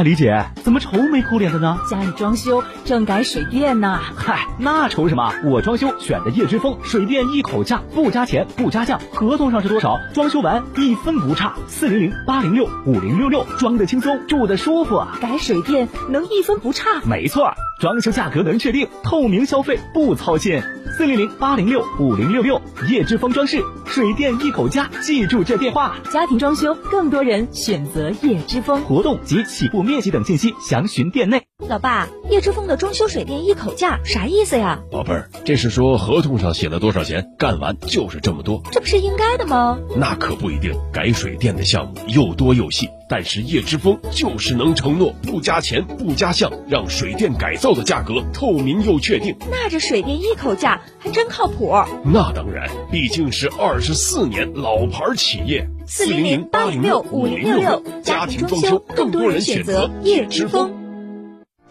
哎，李姐，怎么愁眉苦脸的呢？家里装修正改水电呢。嗨，那愁什么？我装修选的叶之峰水电一口价，不加钱不加价，合同上是多少，装修完一分不差。四零零八零六五零六六，装的轻松，住的舒服。改水电能一分不差？没错，装修价格能确定，透明消费不操心。四零零八零六五零六六，叶之峰装饰水电一口价，记住这电话。家庭装修更多人选择叶之峰。活动及起步面积等信息详询店内。老爸，叶之峰的装修水电一口价啥意思呀？宝贝儿，这是说合同上写了多少钱，干完就是这么多。这不是应该的吗？那可不一定，改水电的项目又多又细，但是叶之峰就是能承诺不加钱不加项，让水电改造的价格透明又确定。那这水电一口价还真靠谱。那当然，毕竟是二十四年老牌企业。四零零八零六五零六六，家庭装修更多人选择叶之峰。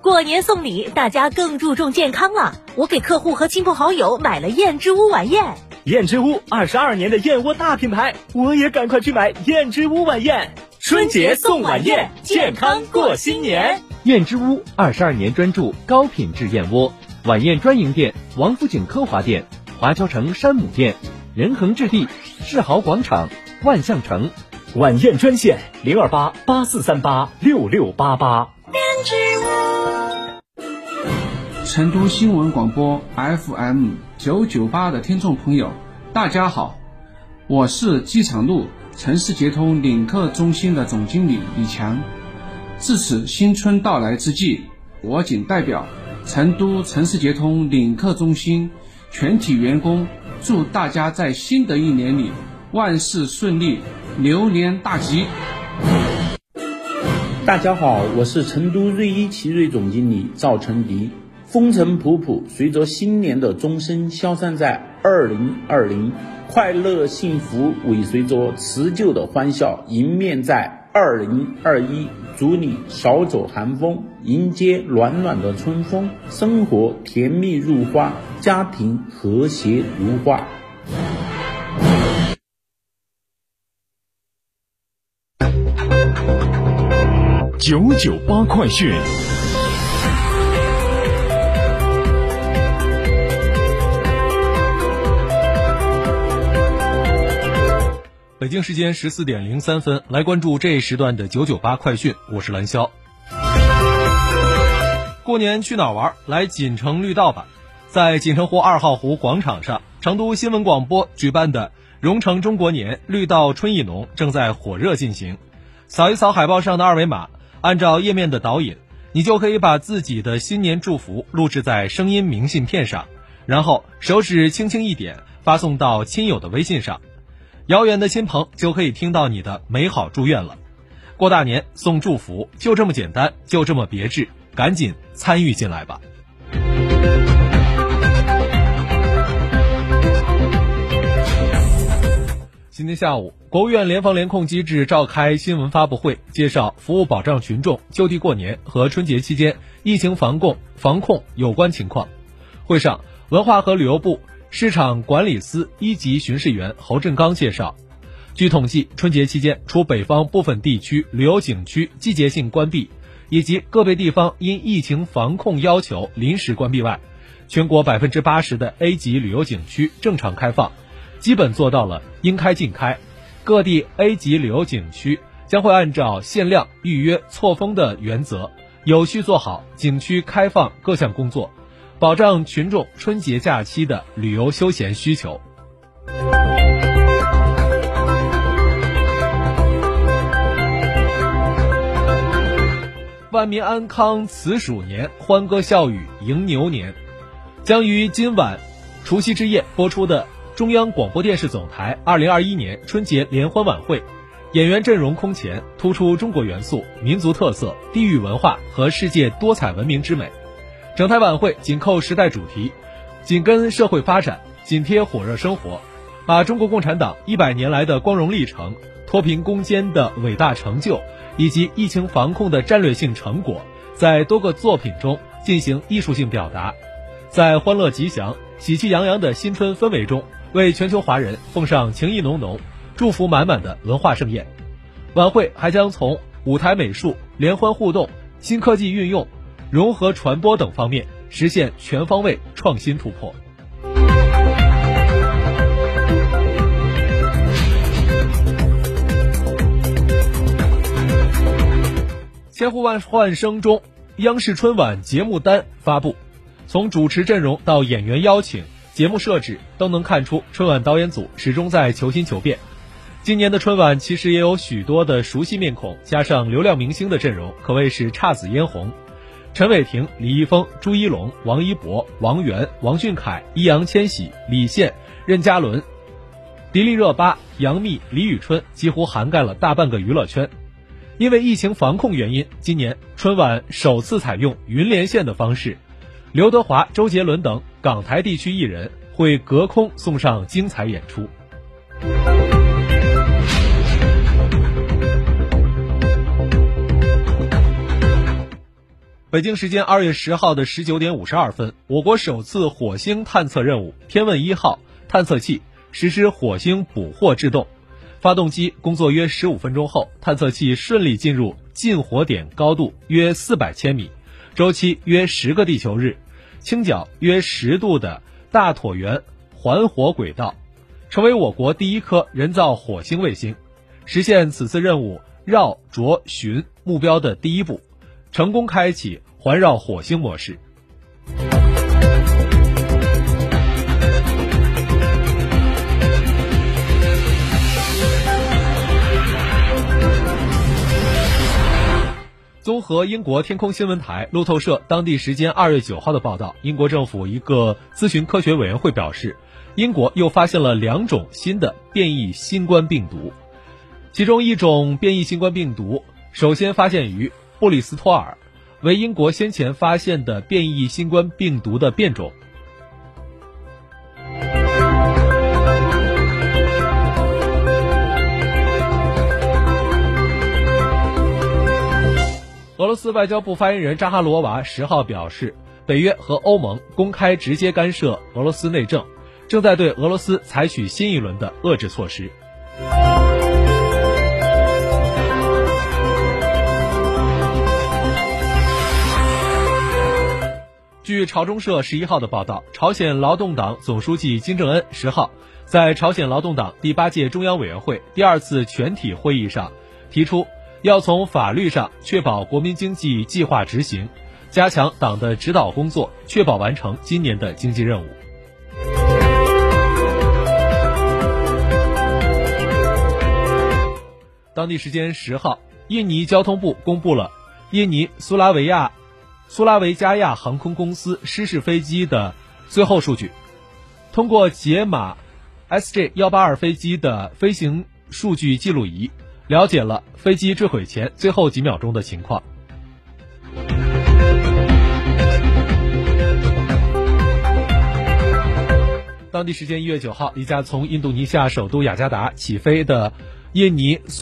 过年送礼，大家更注重健康了。我给客户和亲朋好友买了燕之屋晚宴。燕之屋二十二年的燕窝大品牌，我也赶快去买燕之屋晚宴。春节送晚宴，健康过新年。燕之屋二十二年专注高品质燕窝，晚宴专营店：王府井科华店、华侨城山姆店、仁恒置地、世豪广场、万象城。晚宴专线：零二八八四三八六六八八。燕之屋成都新闻广播 FM 九九八的听众朋友，大家好，我是机场路城市捷通领克中心的总经理李强。至此新春到来之际，我谨代表成都城市捷通领克中心全体员工，祝大家在新的一年里万事顺利，牛年大吉。大家好，我是成都瑞一奇瑞总经理赵成迪。风尘仆仆，随着新年的钟声消散在二零二零，快乐幸福尾随着持旧的欢笑迎面在二零二一。祝你少走寒风，迎接暖暖的春风，生活甜蜜如花，家庭和谐如画。九九八快讯。北京时间十四点零三分，来关注这一时段的九九八快讯。我是蓝霄。过年去哪儿玩？来锦城绿道吧！在锦城湖二号湖广场上，成都新闻广播举办的“蓉城中国年，绿道春意浓”正在火热进行。扫一扫海报上的二维码，按照页面的导引，你就可以把自己的新年祝福录制在声音明信片上，然后手指轻轻一点，发送到亲友的微信上。遥远的亲朋就可以听到你的美好祝愿了。过大年送祝福就这么简单，就这么别致，赶紧参与进来吧！今天下午，国务院联防联控机制召开新闻发布会，介绍服务保障群众就地过年和春节期间疫情防控防控有关情况。会上，文化和旅游部。市场管理司一级巡视员侯振刚介绍，据统计，春节期间，除北方部分地区旅游景区季节性关闭，以及个别地方因疫情防控要求临时关闭外，全国百分之八十的 A 级旅游景区正常开放，基本做到了应开尽开。各地 A 级旅游景区将会按照限量、预约、错峰的原则，有序做好景区开放各项工作。保障群众春节假期的旅游休闲需求。万民安康辞鼠年，欢歌笑语迎牛年。将于今晚除夕之夜播出的中央广播电视总台二零二一年春节联欢晚会，演员阵容空前，突出中国元素、民族特色、地域文化和世界多彩文明之美。整台晚会紧扣时代主题，紧跟社会发展，紧贴火热生活，把中国共产党一百年来的光荣历程、脱贫攻坚的伟大成就以及疫情防控的战略性成果，在多个作品中进行艺术性表达，在欢乐吉祥、喜气洋洋的新春氛围中，为全球华人奉上情意浓浓、祝福满满的文化盛宴。晚会还将从舞台美术、联欢互动、新科技运用。融合传播等方面实现全方位创新突破。千呼万唤声中，央视春晚节目单发布，从主持阵容到演员邀请、节目设置，都能看出春晚导演组始终在求新求变。今年的春晚其实也有许多的熟悉面孔，加上流量明星的阵容，可谓是姹紫嫣红。陈伟霆、李易峰、朱一龙、王一博、王源、王俊凯、易烊千玺、李现、任嘉伦、迪丽热巴、杨幂、李宇春几乎涵盖了大半个娱乐圈。因为疫情防控原因，今年春晚首次采用云连线的方式，刘德华、周杰伦等港台地区艺人会隔空送上精彩演出。北京时间二月十号的十九点五十二分，我国首次火星探测任务“天问一号”探测器实施火星捕获制动，发动机工作约十五分钟后，探测器顺利进入近火点高度约四百千米、周期约十个地球日、倾角约十度的大椭圆环火轨道，成为我国第一颗人造火星卫星，实现此次任务绕着巡目标的第一步。成功开启环绕火星模式。综合英国天空新闻台、路透社当地时间二月九号的报道，英国政府一个咨询科学委员会表示，英国又发现了两种新的变异新冠病毒，其中一种变异新冠病毒首先发现于。布里斯托尔为英国先前发现的变异新冠病毒的变种。俄罗斯外交部发言人扎哈罗娃十号表示，北约和欧盟公开直接干涉俄罗斯内政，正在对俄罗斯采取新一轮的遏制措施。据朝中社十一号的报道，朝鲜劳动党总书记金正恩十号在朝鲜劳动党第八届中央委员会第二次全体会议上提出，要从法律上确保国民经济计划执行，加强党的指导工作，确保完成今年的经济任务。当地时间十号，印尼交通部公布了印尼苏拉维亚。苏拉维加亚航空公司失事飞机的最后数据，通过解码 SJ 幺八二飞机的飞行数据记录仪，了解了飞机坠毁前最后几秒钟的情况。当地时间一月九号，一架从印度尼西亚首都雅加达起飞的印尼苏。